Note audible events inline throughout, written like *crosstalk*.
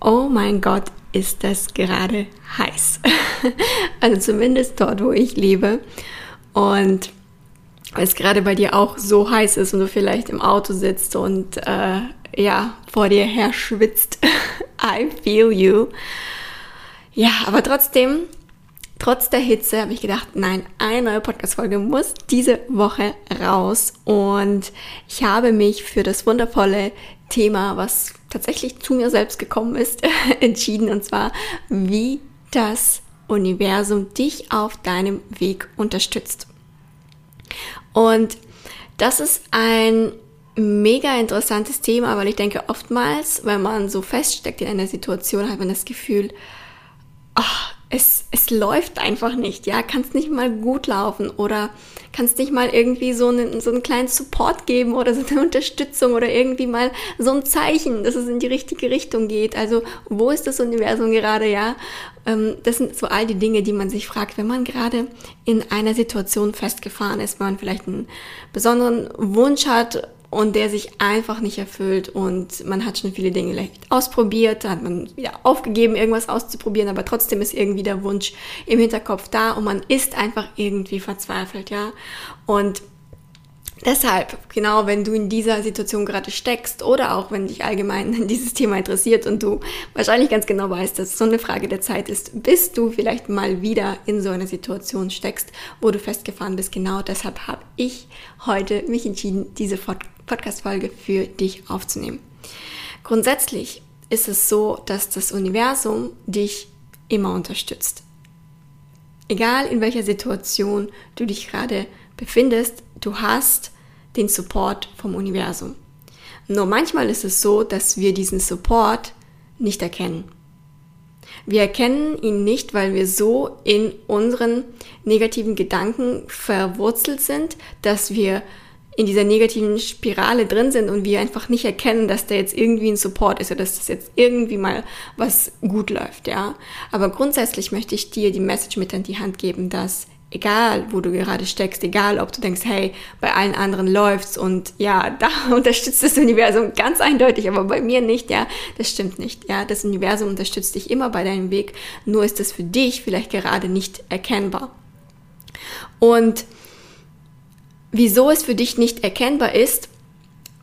Oh mein Gott, ist das gerade heiß. *laughs* also zumindest dort, wo ich lebe. Und weil es gerade bei dir auch so heiß ist und du vielleicht im Auto sitzt und äh, ja, vor dir her schwitzt. *laughs* I feel you. Ja, aber trotzdem, trotz der Hitze habe ich gedacht, nein, eine neue Podcast-Folge muss diese Woche raus. Und ich habe mich für das wundervolle Thema, was tatsächlich zu mir selbst gekommen ist, *laughs* entschieden. Und zwar, wie das Universum dich auf deinem Weg unterstützt. Und das ist ein mega interessantes Thema, weil ich denke, oftmals, wenn man so feststeckt in einer Situation, hat man das Gefühl, ach, es, es läuft einfach nicht, ja, kannst nicht mal gut laufen oder kannst nicht mal irgendwie so einen, so einen kleinen Support geben oder so eine *laughs* Unterstützung oder irgendwie mal so ein Zeichen, dass es in die richtige Richtung geht. Also wo ist das Universum gerade, ja? Ähm, das sind so all die Dinge, die man sich fragt, wenn man gerade in einer Situation festgefahren ist, wenn man vielleicht einen besonderen Wunsch hat und der sich einfach nicht erfüllt und man hat schon viele Dinge vielleicht ausprobiert, hat man wieder aufgegeben, irgendwas auszuprobieren, aber trotzdem ist irgendwie der Wunsch im Hinterkopf da und man ist einfach irgendwie verzweifelt, ja. Und Deshalb, genau, wenn du in dieser Situation gerade steckst oder auch wenn dich allgemein *laughs* dieses Thema interessiert und du wahrscheinlich ganz genau weißt, dass es so eine Frage der Zeit ist, bis du vielleicht mal wieder in so einer Situation steckst, wo du festgefahren bist. Genau deshalb habe ich heute mich entschieden, diese Podcast-Folge für dich aufzunehmen. Grundsätzlich ist es so, dass das Universum dich immer unterstützt. Egal in welcher Situation du dich gerade befindest, du hast den Support vom Universum. Nur manchmal ist es so, dass wir diesen Support nicht erkennen. Wir erkennen ihn nicht, weil wir so in unseren negativen Gedanken verwurzelt sind, dass wir in dieser negativen Spirale drin sind und wir einfach nicht erkennen, dass da jetzt irgendwie ein Support ist oder dass das jetzt irgendwie mal was gut läuft, ja. Aber grundsätzlich möchte ich dir die Message mit an die Hand geben, dass egal wo du gerade steckst, egal ob du denkst, hey, bei allen anderen läuft's und ja, *laughs* da unterstützt das Universum ganz eindeutig, aber bei mir nicht, ja, das stimmt nicht, ja, das Universum unterstützt dich immer bei deinem Weg, nur ist das für dich vielleicht gerade nicht erkennbar. Und wieso es für dich nicht erkennbar ist,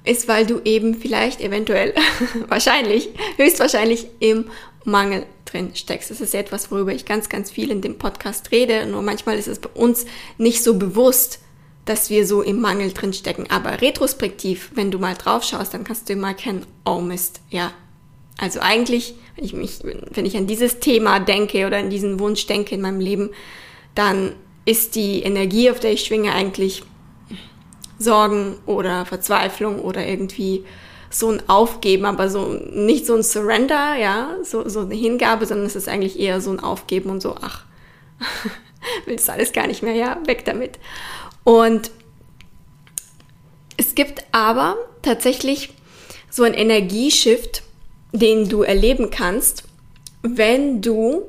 ist, weil du eben vielleicht eventuell, *laughs* wahrscheinlich, höchstwahrscheinlich im Mangel drin steckst. Das ist etwas, worüber ich ganz, ganz viel in dem Podcast rede. Nur manchmal ist es bei uns nicht so bewusst, dass wir so im Mangel drin stecken. Aber retrospektiv, wenn du mal drauf schaust, dann kannst du immer erkennen, oh Mist, ja. Also eigentlich, wenn ich mich, wenn ich an dieses Thema denke oder an diesen Wunsch denke in meinem Leben, dann ist die Energie, auf der ich schwinge, eigentlich Sorgen oder Verzweiflung oder irgendwie so ein Aufgeben, aber so nicht so ein Surrender, ja, so, so eine Hingabe, sondern es ist eigentlich eher so ein Aufgeben und so, ach, *laughs* willst alles gar nicht mehr, ja, weg damit. Und es gibt aber tatsächlich so ein Energieshift, den du erleben kannst, wenn du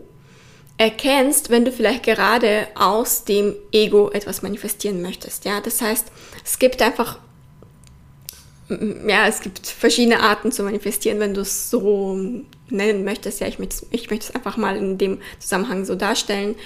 erkennst, wenn du vielleicht gerade aus dem Ego etwas manifestieren möchtest. Ja, das heißt, es gibt einfach ja, es gibt verschiedene Arten zu manifestieren, wenn du es so nennen möchtest. Ja, ich ich möchte es einfach mal in dem Zusammenhang so darstellen.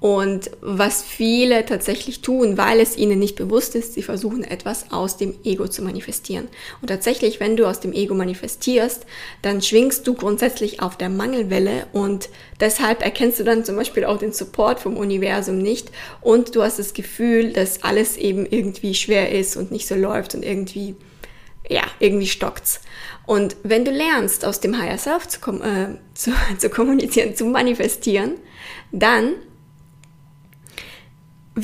Und was viele tatsächlich tun, weil es ihnen nicht bewusst ist, sie versuchen etwas aus dem Ego zu manifestieren. Und tatsächlich, wenn du aus dem Ego manifestierst, dann schwingst du grundsätzlich auf der Mangelwelle und deshalb erkennst du dann zum Beispiel auch den Support vom Universum nicht und du hast das Gefühl, dass alles eben irgendwie schwer ist und nicht so läuft und irgendwie ja, irgendwie stockt's. Und wenn du lernst, aus dem Higher Self zu, äh, *laughs* zu, zu kommunizieren, zu manifestieren, dann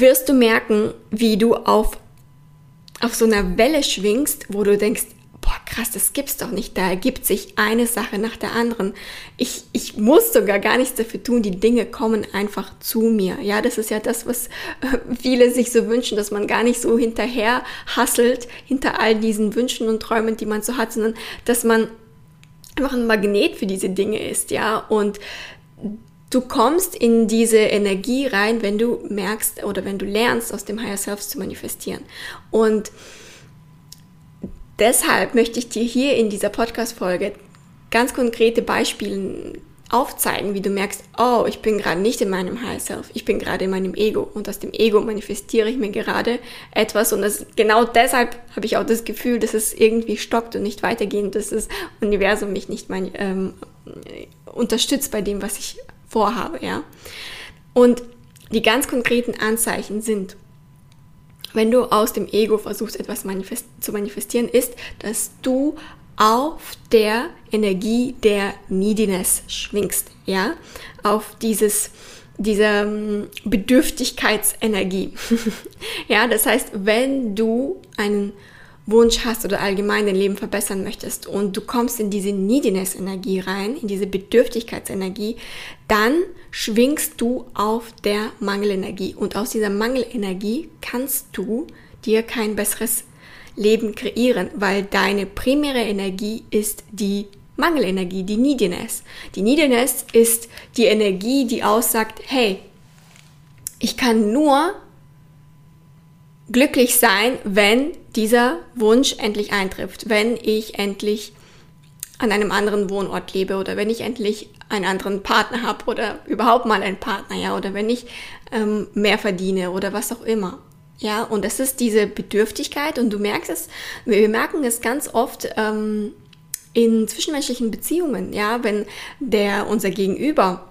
wirst du merken, wie du auf, auf so einer Welle schwingst, wo du denkst, boah, krass, das gibt's doch nicht. Da ergibt sich eine Sache nach der anderen. Ich, ich muss sogar gar nichts dafür tun. Die Dinge kommen einfach zu mir. Ja, das ist ja das, was äh, viele sich so wünschen, dass man gar nicht so hinterher hasselt hinter all diesen Wünschen und Träumen, die man so hat, sondern dass man einfach ein Magnet für diese Dinge ist, ja, und du kommst in diese Energie rein, wenn du merkst oder wenn du lernst, aus dem Higher Self zu manifestieren. Und deshalb möchte ich dir hier in dieser Podcast-Folge ganz konkrete Beispiele aufzeigen, wie du merkst, oh, ich bin gerade nicht in meinem Higher Self, ich bin gerade in meinem Ego. Und aus dem Ego manifestiere ich mir gerade etwas. Und das, genau deshalb habe ich auch das Gefühl, dass es irgendwie stockt und nicht weitergeht, dass das Universum mich nicht mein, ähm, unterstützt bei dem, was ich vorhabe, ja. Und die ganz konkreten Anzeichen sind, wenn du aus dem Ego versuchst, etwas manifest zu manifestieren, ist, dass du auf der Energie der Neediness schwingst, ja, auf dieses diese ähm, Bedürftigkeitsenergie. *laughs* ja, das heißt, wenn du einen Wunsch hast oder allgemein dein Leben verbessern möchtest und du kommst in diese Neediness-Energie rein, in diese Bedürftigkeitsenergie, dann schwingst du auf der Mangelenergie. Und aus dieser Mangelenergie kannst du dir kein besseres Leben kreieren, weil deine primäre Energie ist die Mangelenergie, die Neediness. Die Neediness ist die Energie, die aussagt, hey, ich kann nur glücklich sein, wenn dieser Wunsch endlich eintrifft, wenn ich endlich an einem anderen Wohnort lebe oder wenn ich endlich einen anderen Partner habe oder überhaupt mal einen Partner, ja, oder wenn ich ähm, mehr verdiene oder was auch immer. Ja, und das ist diese Bedürftigkeit und du merkst es, wir merken es ganz oft ähm, in zwischenmenschlichen Beziehungen, ja, wenn der unser Gegenüber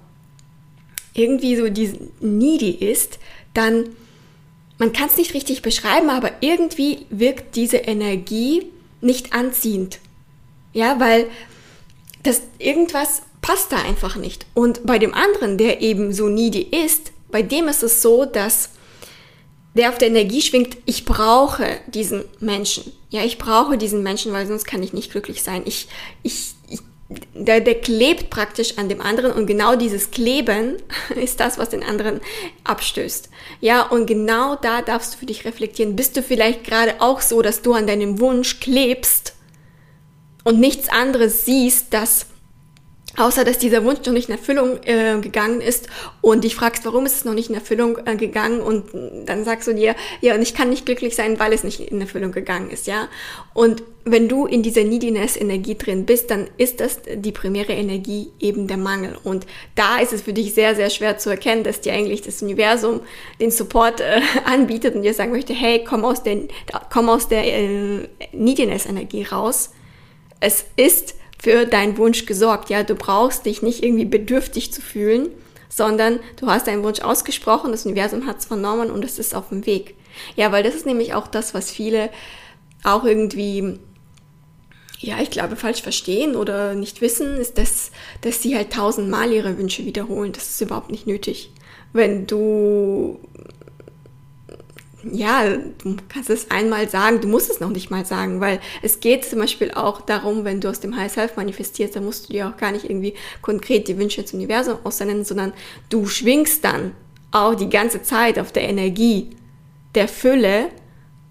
irgendwie so needy ist, dann man kann es nicht richtig beschreiben, aber irgendwie wirkt diese Energie nicht anziehend. Ja, weil das irgendwas passt da einfach nicht. Und bei dem anderen, der eben so needy ist, bei dem ist es so, dass der auf der Energie schwingt, ich brauche diesen Menschen. Ja, ich brauche diesen Menschen, weil sonst kann ich nicht glücklich sein. Ich, ich, ich der, der klebt praktisch an dem anderen und genau dieses Kleben *laughs* ist das, was den anderen abstößt. Ja, und genau da darfst du für dich reflektieren. Bist du vielleicht gerade auch so, dass du an deinem Wunsch klebst und nichts anderes siehst, das Außer dass dieser Wunsch noch nicht in Erfüllung äh, gegangen ist und dich fragst, warum ist es noch nicht in Erfüllung äh, gegangen und dann sagst du dir, ja, und ich kann nicht glücklich sein, weil es nicht in Erfüllung gegangen ist, ja. Und wenn du in dieser Neediness-Energie drin bist, dann ist das die primäre Energie eben der Mangel. Und da ist es für dich sehr, sehr schwer zu erkennen, dass dir eigentlich das Universum den Support äh, *laughs* anbietet und dir sagen möchte, hey, komm aus der, komm aus der äh, Neediness-Energie raus. Es ist für deinen Wunsch gesorgt. Ja, du brauchst dich nicht irgendwie bedürftig zu fühlen, sondern du hast deinen Wunsch ausgesprochen, das Universum hat es vernommen und es ist auf dem Weg. Ja, weil das ist nämlich auch das, was viele auch irgendwie, ja, ich glaube, falsch verstehen oder nicht wissen, ist, dass, dass sie halt tausendmal ihre Wünsche wiederholen. Das ist überhaupt nicht nötig. Wenn du ja, du kannst es einmal sagen, du musst es noch nicht mal sagen, weil es geht zum Beispiel auch darum, wenn du aus dem High Self manifestierst, dann musst du dir auch gar nicht irgendwie konkret die Wünsche zum Universum aussenden, sondern du schwingst dann auch die ganze Zeit auf der Energie der Fülle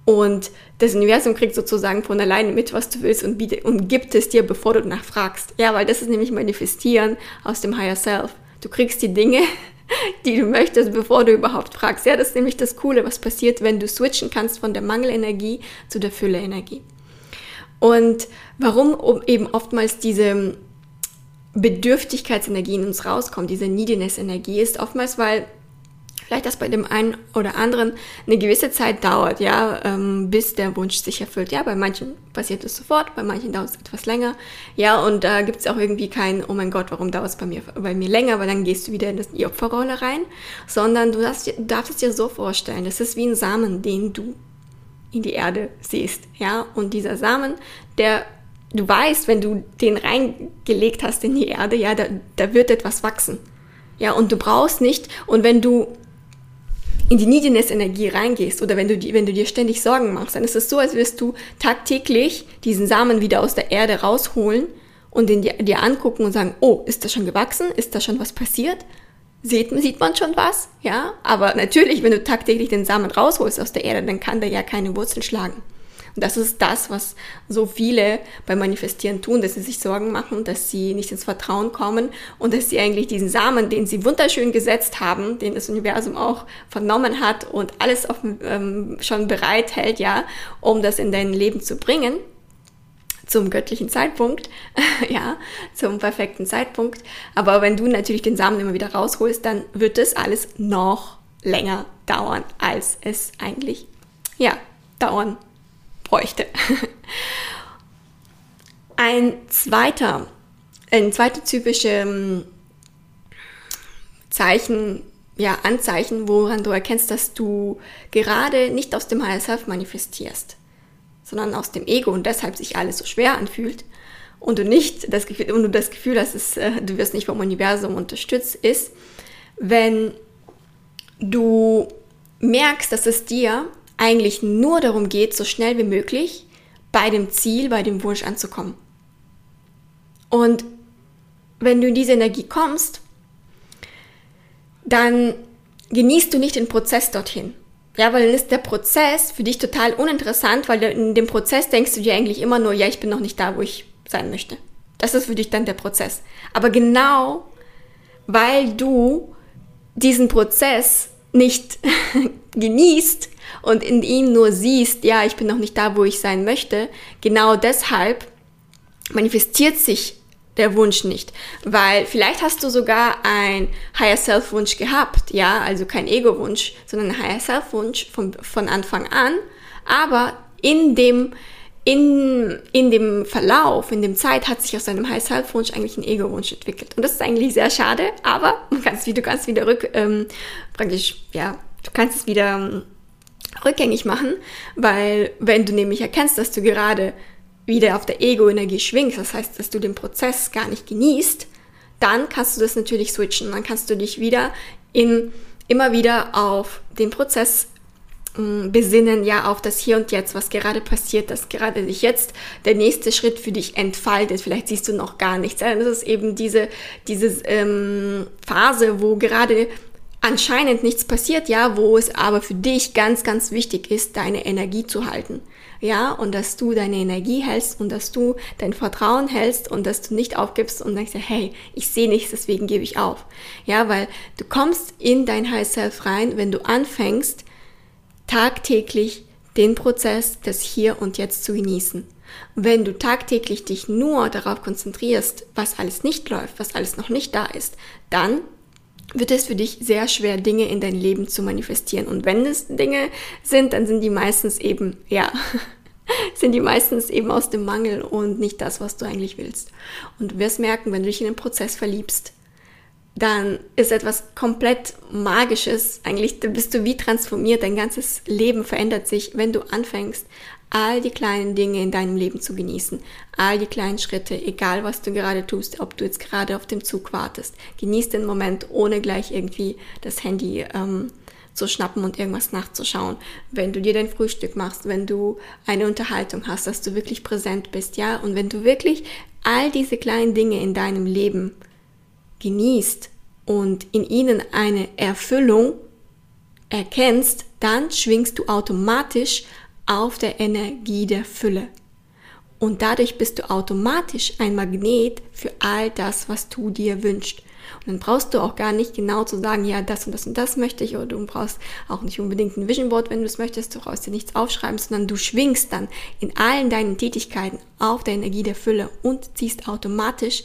und das Universum kriegt sozusagen von alleine mit, was du willst und, bietet, und gibt es dir, bevor du danach fragst. Ja, weil das ist nämlich Manifestieren aus dem Higher Self. Du kriegst die Dinge, *laughs* die du möchtest, bevor du überhaupt fragst. Ja, das ist nämlich das Coole, was passiert, wenn du switchen kannst von der Mangelenergie zu der Fülle-Energie. Und warum eben oftmals diese Bedürftigkeitsenergie in uns rauskommt, diese Neediness-Energie, ist oftmals, weil vielleicht das bei dem einen oder anderen eine gewisse Zeit dauert, ja, ähm, bis der Wunsch sich erfüllt. Ja, bei manchen passiert es sofort, bei manchen dauert es etwas länger. Ja, und da äh, gibt es auch irgendwie kein, oh mein Gott, warum dauert es bei mir, bei mir länger, weil dann gehst du wieder in die Opferrolle rein, sondern du darfst, darfst es dir so vorstellen, das ist wie ein Samen, den du in die Erde siehst, ja, und dieser Samen, der du weißt, wenn du den reingelegt hast in die Erde, ja, da, da wird etwas wachsen. Ja, und du brauchst nicht, und wenn du in die Neediness-Energie reingehst oder wenn du, wenn du dir ständig Sorgen machst, dann ist es so, als wirst du tagtäglich diesen Samen wieder aus der Erde rausholen und den dir, dir angucken und sagen, oh, ist das schon gewachsen? Ist da schon was passiert? Sieht, sieht man schon was? Ja, aber natürlich, wenn du tagtäglich den Samen rausholst aus der Erde, dann kann der ja keine Wurzeln schlagen. Und das ist das, was so viele beim Manifestieren tun, dass sie sich Sorgen machen, dass sie nicht ins Vertrauen kommen und dass sie eigentlich diesen Samen, den sie wunderschön gesetzt haben, den das Universum auch vernommen hat und alles auf, ähm, schon bereithält, ja, um das in dein Leben zu bringen, zum göttlichen Zeitpunkt, *laughs* ja, zum perfekten Zeitpunkt. Aber wenn du natürlich den Samen immer wieder rausholst, dann wird das alles noch länger dauern, als es eigentlich, ja, dauern bräuchte. Ein zweiter, ein zweiter typische ähm, Zeichen, ja, Anzeichen, woran du erkennst, dass du gerade nicht aus dem Higher Self manifestierst, sondern aus dem Ego und deshalb sich alles so schwer anfühlt und du nicht das Gefühl, und du das Gefühl hast, es, äh, du wirst nicht vom Universum unterstützt, ist, wenn du merkst, dass es dir eigentlich nur darum geht, so schnell wie möglich bei dem Ziel, bei dem Wunsch anzukommen. Und wenn du in diese Energie kommst, dann genießt du nicht den Prozess dorthin. Ja, weil dann ist der Prozess für dich total uninteressant, weil in dem Prozess denkst du dir eigentlich immer nur, ja, ich bin noch nicht da, wo ich sein möchte. Das ist für dich dann der Prozess. Aber genau weil du diesen Prozess nicht *laughs* genießt, und in ihm nur siehst, ja, ich bin noch nicht da, wo ich sein möchte, genau deshalb manifestiert sich der Wunsch nicht. Weil vielleicht hast du sogar ein Higher Self Wunsch gehabt, ja, also kein Ego Wunsch, sondern ein Higher Self Wunsch von, von Anfang an, aber in dem, in, in dem Verlauf, in dem Zeit hat sich aus deinem High Self Wunsch eigentlich ein Ego Wunsch entwickelt. Und das ist eigentlich sehr schade, aber du kannst, du kannst wieder rück, ähm, praktisch, ja, du kannst es wieder ähm, rückgängig machen, weil wenn du nämlich erkennst, dass du gerade wieder auf der Ego-Energie schwingst, das heißt, dass du den Prozess gar nicht genießt, dann kannst du das natürlich switchen. Dann kannst du dich wieder in, immer wieder auf den Prozess mh, mm, besinnen, ja, auf das Hier und Jetzt, was gerade passiert, dass gerade sich jetzt der nächste Schritt für dich entfaltet. Vielleicht siehst du noch gar nichts. Das ist eben diese, diese ähm, Phase, wo gerade anscheinend nichts passiert, ja, wo es aber für dich ganz, ganz wichtig ist, deine Energie zu halten. Ja, und dass du deine Energie hältst und dass du dein Vertrauen hältst und dass du nicht aufgibst und denkst, hey, ich sehe nichts, deswegen gebe ich auf. Ja, weil du kommst in dein High Self rein, wenn du anfängst, tagtäglich den Prozess des Hier und Jetzt zu genießen. Wenn du tagtäglich dich nur darauf konzentrierst, was alles nicht läuft, was alles noch nicht da ist, dann wird es für dich sehr schwer, Dinge in dein Leben zu manifestieren. Und wenn es Dinge sind, dann sind die meistens eben, ja, *laughs* sind die meistens eben aus dem Mangel und nicht das, was du eigentlich willst. Und du wirst merken, wenn du dich in den Prozess verliebst, dann ist etwas komplett Magisches. Eigentlich bist du wie transformiert. Dein ganzes Leben verändert sich, wenn du anfängst, all die kleinen Dinge in deinem Leben zu genießen. All die kleinen Schritte, egal was du gerade tust, ob du jetzt gerade auf dem Zug wartest. Genieß den Moment, ohne gleich irgendwie das Handy ähm, zu schnappen und irgendwas nachzuschauen. Wenn du dir dein Frühstück machst, wenn du eine Unterhaltung hast, dass du wirklich präsent bist, ja. Und wenn du wirklich all diese kleinen Dinge in deinem Leben genießt und in ihnen eine Erfüllung erkennst, dann schwingst du automatisch auf der Energie der Fülle. Und dadurch bist du automatisch ein Magnet für all das, was du dir wünschst. Und dann brauchst du auch gar nicht genau zu sagen, ja, das und das und das möchte ich, oder du brauchst auch nicht unbedingt ein Vision Board, wenn du es möchtest, du brauchst dir nichts aufschreiben, sondern du schwingst dann in allen deinen Tätigkeiten auf der Energie der Fülle und ziehst automatisch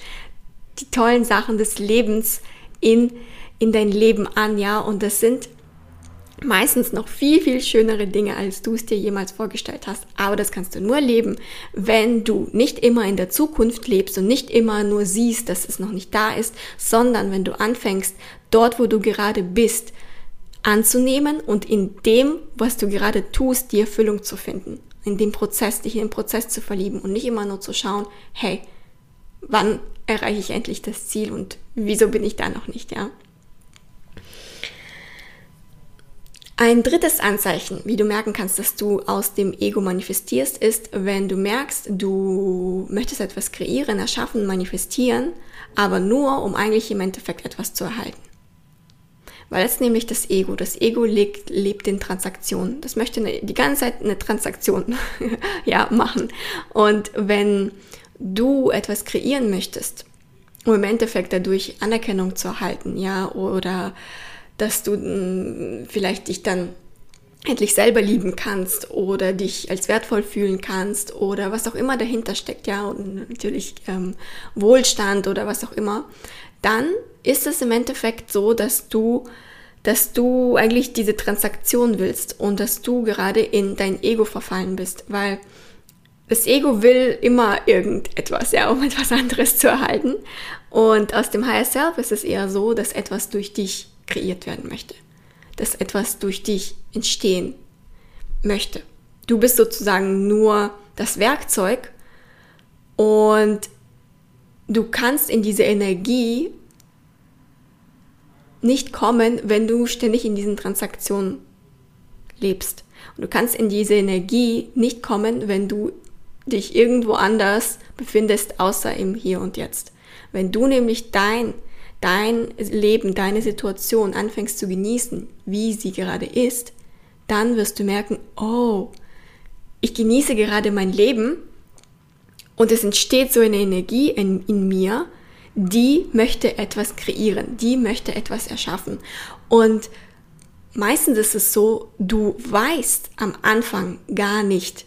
die tollen Sachen des Lebens in, in dein Leben an, ja. Und das sind meistens noch viel, viel schönere Dinge, als du es dir jemals vorgestellt hast. Aber das kannst du nur leben, wenn du nicht immer in der Zukunft lebst und nicht immer nur siehst, dass es noch nicht da ist, sondern wenn du anfängst, dort, wo du gerade bist, anzunehmen und in dem, was du gerade tust, die Erfüllung zu finden. In dem Prozess, dich in den Prozess zu verlieben und nicht immer nur zu schauen, hey, wann erreiche ich endlich das Ziel und wieso bin ich da noch nicht, ja? Ein drittes Anzeichen, wie du merken kannst, dass du aus dem Ego manifestierst, ist, wenn du merkst, du möchtest etwas kreieren, erschaffen, manifestieren, aber nur, um eigentlich im Endeffekt etwas zu erhalten. Weil es nämlich das Ego. Das Ego lebt, lebt in Transaktionen. Das möchte die ganze Zeit eine Transaktion *laughs* ja, machen. Und wenn du etwas kreieren möchtest, um im Endeffekt dadurch Anerkennung zu erhalten, ja, oder dass du mh, mm, vielleicht dich dann endlich selber lieben kannst oder dich als wertvoll fühlen kannst oder was auch immer dahinter steckt, ja, und natürlich ähm, Wohlstand oder was auch immer, dann ist es im Endeffekt so, dass du, dass du eigentlich diese Transaktion willst und dass du gerade in dein Ego verfallen bist, weil das Ego will immer irgendetwas, ja, um *laughs* etwas anderes zu erhalten. Und aus dem Higher Self ist es eher so, dass etwas durch dich kreiert werden möchte, dass etwas durch dich entstehen möchte. Du bist sozusagen nur das Werkzeug und du kannst in diese Energie nicht kommen, wenn du ständig in diesen Transaktionen lebst. Und du kannst in diese Energie nicht kommen, wenn du dich irgendwo anders befindest, außer im Hier und Jetzt. Wenn du nämlich dein, dein Leben, deine Situation anfängst zu genießen, wie sie gerade ist, dann wirst du merken, oh, ich genieße gerade mein Leben und es entsteht so eine Energie in, in mir, die möchte etwas kreieren, die möchte etwas erschaffen. Und meistens ist es so, du weißt am Anfang gar nicht,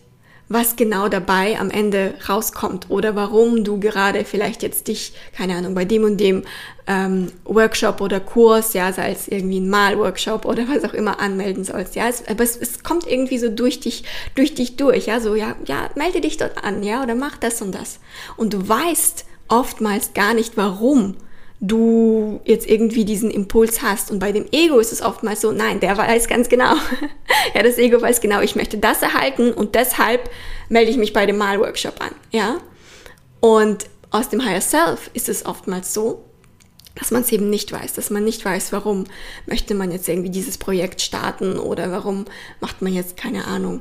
was genau dabei am Ende rauskommt oder warum du gerade vielleicht jetzt dich, keine Ahnung, bei dem und dem ähm, Workshop oder Kurs, ja, sei es irgendwie ein Malworkshop oder was auch immer anmelden sollst, ja, es, aber es, es kommt irgendwie so durch dich, durch dich durch, ja, so, ja, ja, melde dich dort an, ja, oder mach das und das. Und du weißt oftmals gar nicht, warum du jetzt irgendwie diesen Impuls hast. Und bei dem Ego ist es oftmals so, nein, der weiß ganz genau. *laughs* ja, das Ego weiß genau, ich möchte das erhalten und deshalb melde ich mich bei dem Malworkshop an. Ja? Und aus dem Higher Self ist es oftmals so, dass man es eben nicht weiß, dass man nicht weiß, warum möchte man jetzt irgendwie dieses Projekt starten oder warum macht man jetzt keine Ahnung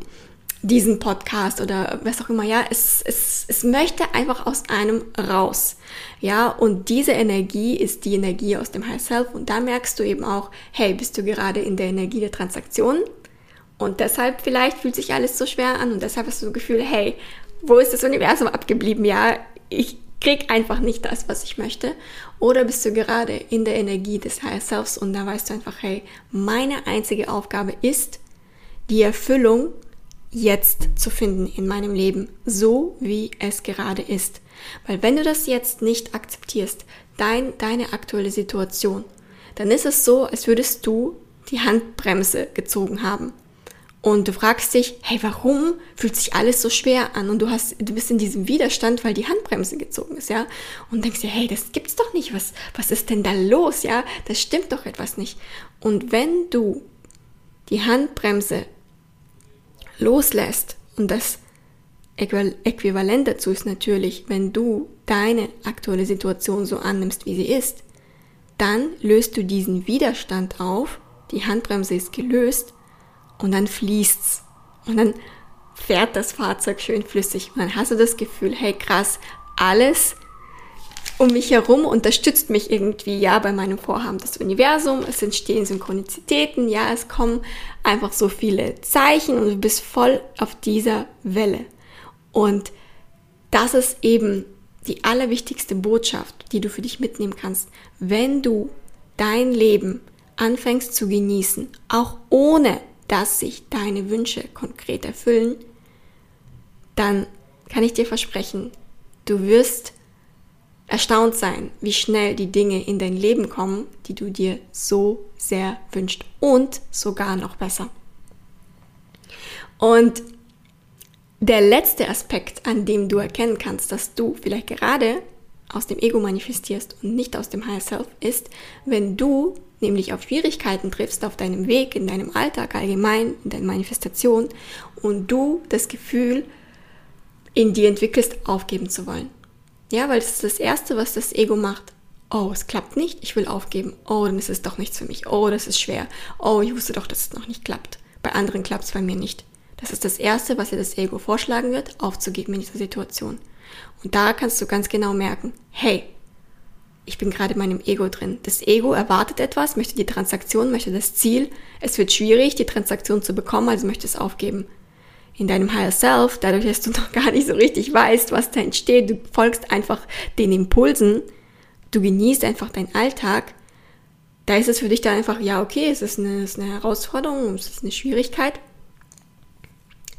diesen Podcast oder was auch immer, ja, es, es, es möchte einfach aus einem raus, ja, und diese Energie ist die Energie aus dem High Self. Und da merkst du eben auch, hey, bist du gerade in der Energie der Transaktion? Und deshalb vielleicht fühlt sich alles so schwer an. Und deshalb hast du das Gefühl, hey, wo ist das Universum abgeblieben, ja, ich krieg einfach nicht das, was ich möchte. Oder bist du gerade in der Energie des Higher Selves und da weißt du einfach, hey, meine einzige Aufgabe ist, die Erfüllung jetzt zu finden in meinem Leben, so wie es gerade ist. Weil wenn du das jetzt nicht akzeptierst, dein, deine aktuelle Situation, dann ist es so, als würdest du die Handbremse gezogen haben. Und du fragst dich, hey, warum fühlt sich alles so schwer an? Und du hast, du bist in diesem Widerstand, weil die Handbremse gezogen ist, ja? Und denkst dir, hey, das gibt's doch nicht. Was, was ist denn da los, ja? Das stimmt doch etwas nicht. Und wenn du die Handbremse loslässt. Und das Äquivalent dazu ist natürlich, wenn du deine aktuelle Situation so annimmst, wie sie ist, dann löst du diesen Widerstand auf, die Handbremse ist gelöst und dann fließt's. Und dann fährt das Fahrzeug schön flüssig. Und dann hast du das Gefühl, hey krass, alles um mich herum unterstützt mich irgendwie, ja, bei meinem Vorhaben das Universum, es entstehen Synchronizitäten, ja, es kommen einfach so viele Zeichen und du bist voll auf dieser Welle. Und das ist eben die allerwichtigste Botschaft, die du für dich mitnehmen kannst, wenn du dein Leben anfängst zu genießen, auch ohne dass sich deine Wünsche konkret erfüllen, dann kann ich dir versprechen, du wirst erstaunt sein, wie schnell die Dinge in dein Leben kommen, die du dir so sehr wünschst und sogar noch besser. Und der letzte Aspekt, an dem du erkennen kannst, dass du vielleicht gerade aus dem Ego manifestierst und nicht aus dem Higher Self, ist, wenn du nämlich auf Schwierigkeiten triffst auf deinem Weg, in deinem Alltag allgemein, in deiner Manifestation und du das Gefühl in dir entwickelst, aufgeben zu wollen. Ja, weil das ist das Erste, was das Ego macht. oh, es klappt nicht, ich will aufgeben, oh, dann ist es doch nichts für mich, oh, das ist schwer, oh, ich wusste doch, dass es noch nicht klappt. Bei anderen klappt es bei mir nicht. Das ist das Erste, was dir das Ego vorschlagen wird, aufzugeben in dieser Situation. Und da kannst du ganz genau merken, hey, ich bin gerade in meinem Ego drin. Das Ego erwartet etwas, möchte die Transaktion, möchte das Ziel. Es wird schwierig, die Transaktion zu bekommen, also möchte es aufgeben. In deinem Higher Self, dadurch, dass du *laughs* noch gar nicht so richtig weißt, was da entsteht, du folgst einfach den Impulsen, du genießt einfach deinen Alltag, da ist es für dich dann einfach, ja, okay, es ist eine, es ist eine Herausforderung, es ist eine Schwierigkeit,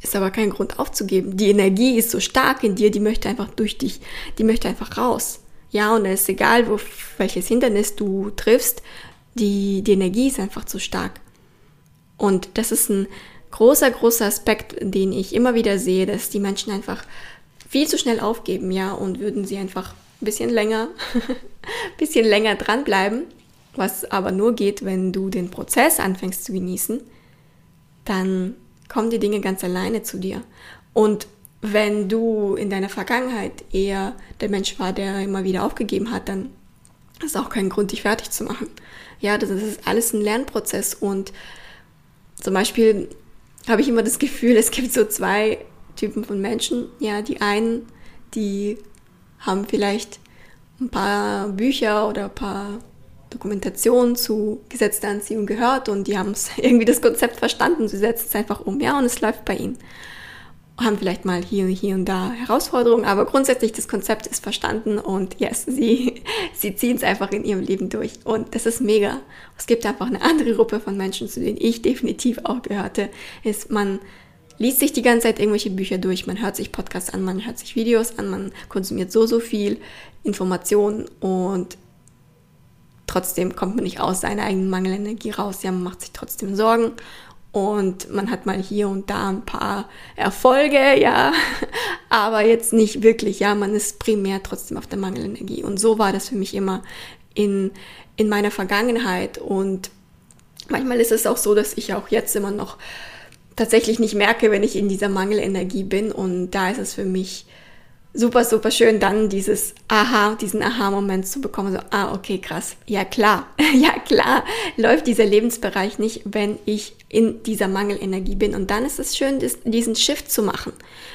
ist aber kein Grund aufzugeben. Die Energie ist so stark in dir, die möchte einfach durch dich, die möchte einfach raus. Ja, und es ist egal, wo, welches Hindernis du triffst, die, die Energie ist einfach zu stark. Und das ist ein großer, großer Aspekt, den ich immer wieder sehe, dass die Menschen einfach viel zu schnell aufgeben, ja, und würden sie einfach ein bisschen länger, *laughs* bisschen länger dranbleiben, was aber nur geht, wenn du den Prozess anfängst zu genießen, dann kommen die Dinge ganz alleine zu dir. Und wenn du in deiner Vergangenheit eher der Mensch war, der immer wieder aufgegeben hat, dann ist auch kein Grund, dich fertig zu machen. Ja, das ist alles ein Lernprozess und zum Beispiel habe ich immer das Gefühl, es gibt so zwei Typen von Menschen. Ja, die einen, die haben vielleicht ein paar Bücher oder ein paar Dokumentation zu gesetzter Anziehung gehört und die haben *laughs* irgendwie das Konzept verstanden, sie setzen es einfach um, ja, und es läuft bei ihnen. Haben vielleicht mal hier, hier und da Herausforderungen, aber grundsätzlich das Konzept ist verstanden und yes, sie, *laughs* sie ziehen es einfach in ihrem Leben durch. Und das ist mega. Es gibt einfach eine andere Gruppe von Menschen, zu denen ich definitiv auch gehörte, ist man liest sich die ganze Zeit irgendwelche Bücher durch, man hört sich Podcasts an, man hört sich Videos an, man konsumiert so, so viel Informationen und trotzdem kommt man nicht aus seiner eigenen Mangelenergie raus. Ja, man macht sich trotzdem Sorgen und man hat mal hier und da ein paar Erfolge, ja, *laughs* aber jetzt nicht wirklich, ja, man ist primär trotzdem auf der Mangelenergie. Und so war das für mich immer in, in meiner Vergangenheit. Und manchmal ist es auch so, dass ich auch jetzt immer noch tatsächlich nicht merke, wenn ich in dieser Mangelenergie bin. Und da ist es für mich super, super schön, dann dieses Aha, diesen Aha-Moment zu bekommen. So, ah, okay, krass. Ja, klar. *laughs* ja, klar. Läuft dieser Lebensbereich nicht, wenn ich in dieser Mangelenergie bin. Und dann ist es schön, diesen Shift zu machen.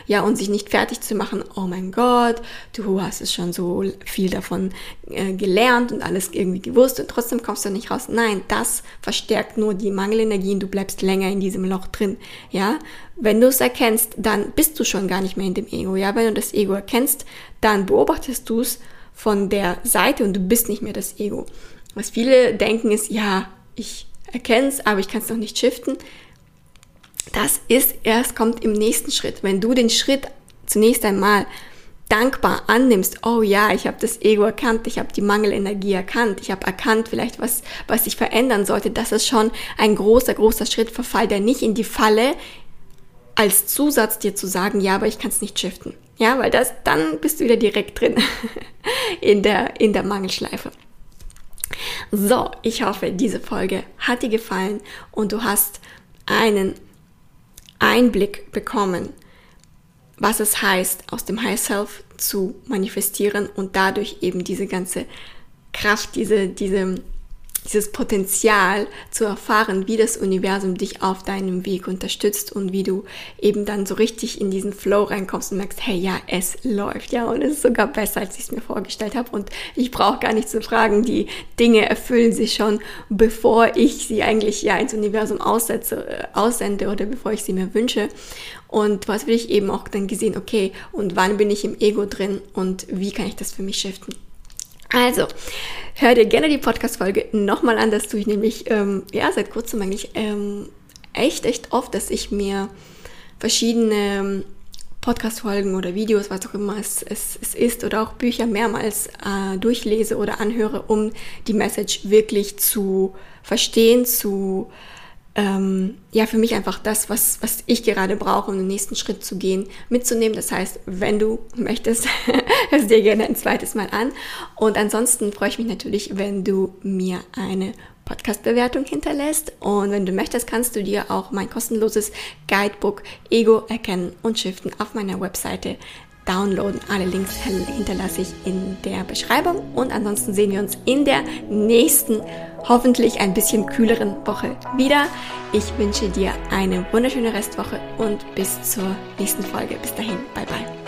Ja, und sich nicht fertig zu machen. Oh mein Gott, du hast es schon so viel davon äh, gelernt und alles irgendwie gewusst und trotzdem kommst du nicht raus. Nein, das verstärkt nur die Mangelenergie und du bleibst länger in diesem Loch drin. Ja, wenn du es erkennst, dann bist du schon gar nicht mehr in dem Ego. Ja, wenn du das Ego erkennst, dann beobachtest du es von der Seite und du bist nicht mehr das Ego. Was viele denken ist, ja, ich erkenne es, aber ich kann es noch nicht shiften. Das ist erst, kommt im nächsten Schritt. Wenn du den Schritt zunächst einmal dankbar annimmst, oh ja, ich habe das Ego erkannt, ich habe die Mangelenergie erkannt, ich habe erkannt vielleicht, was, was ich verändern sollte, das ist schon ein großer, großer Schritt. Verfall der nicht in die Falle, als Zusatz dir zu sagen, ja, aber ich kann es nicht shiften. Ja, weil das, dann bist du wieder direkt drin *laughs* in der, in der Mangelschleife. So, ich hoffe, diese Folge hat dir gefallen und du hast einen Einblick bekommen, was es heißt, aus dem High Self zu manifestieren und dadurch eben diese ganze Kraft, diese, diese dieses Potenzial zu erfahren, wie das Universum dich auf deinem Weg unterstützt und wie du eben dann so richtig in diesen Flow reinkommst und merkst, hey, ja, es läuft, ja, und es ist sogar besser, als ich es mir vorgestellt habe und ich brauche gar nicht zu fragen, die Dinge erfüllen sich schon, bevor ich sie eigentlich ja ins Universum aussetze, äh, aussende oder bevor ich sie mir wünsche. Und was will ich eben auch dann gesehen, okay, und wann bin ich im Ego drin und wie kann ich das für mich shiften? Also, hör dir gerne die Podcast-Folge nochmal an. Das tue ich nämlich, ähm, ja, seit kurzem eigentlich ähm, echt, echt oft, dass ich mir verschiedene ähm, Podcast-Folgen oder Videos, was auch immer es, es, es ist, oder auch Bücher mehrmals äh, durchlese oder anhöre, um die Message wirklich zu verstehen, zu ähm, ja, für mich einfach das, was, was ich gerade brauche, um den nächsten Schritt zu gehen, mitzunehmen. Das heißt, wenn du möchtest, *laughs* hör es dir gerne ein zweites Mal an. Und ansonsten freue ich mich natürlich, wenn du mir eine Podcast-Bewertung hinterlässt. Und wenn du möchtest, kannst du dir auch mein kostenloses Guidebook Ego erkennen und shiften auf meiner Webseite downloaden. Alle Links hinterlasse ich in der Beschreibung und ansonsten sehen wir uns in der nächsten, hoffentlich ein bisschen kühleren Woche wieder. Ich wünsche dir eine wunderschöne Restwoche und bis zur nächsten Folge. Bis dahin, bye bye.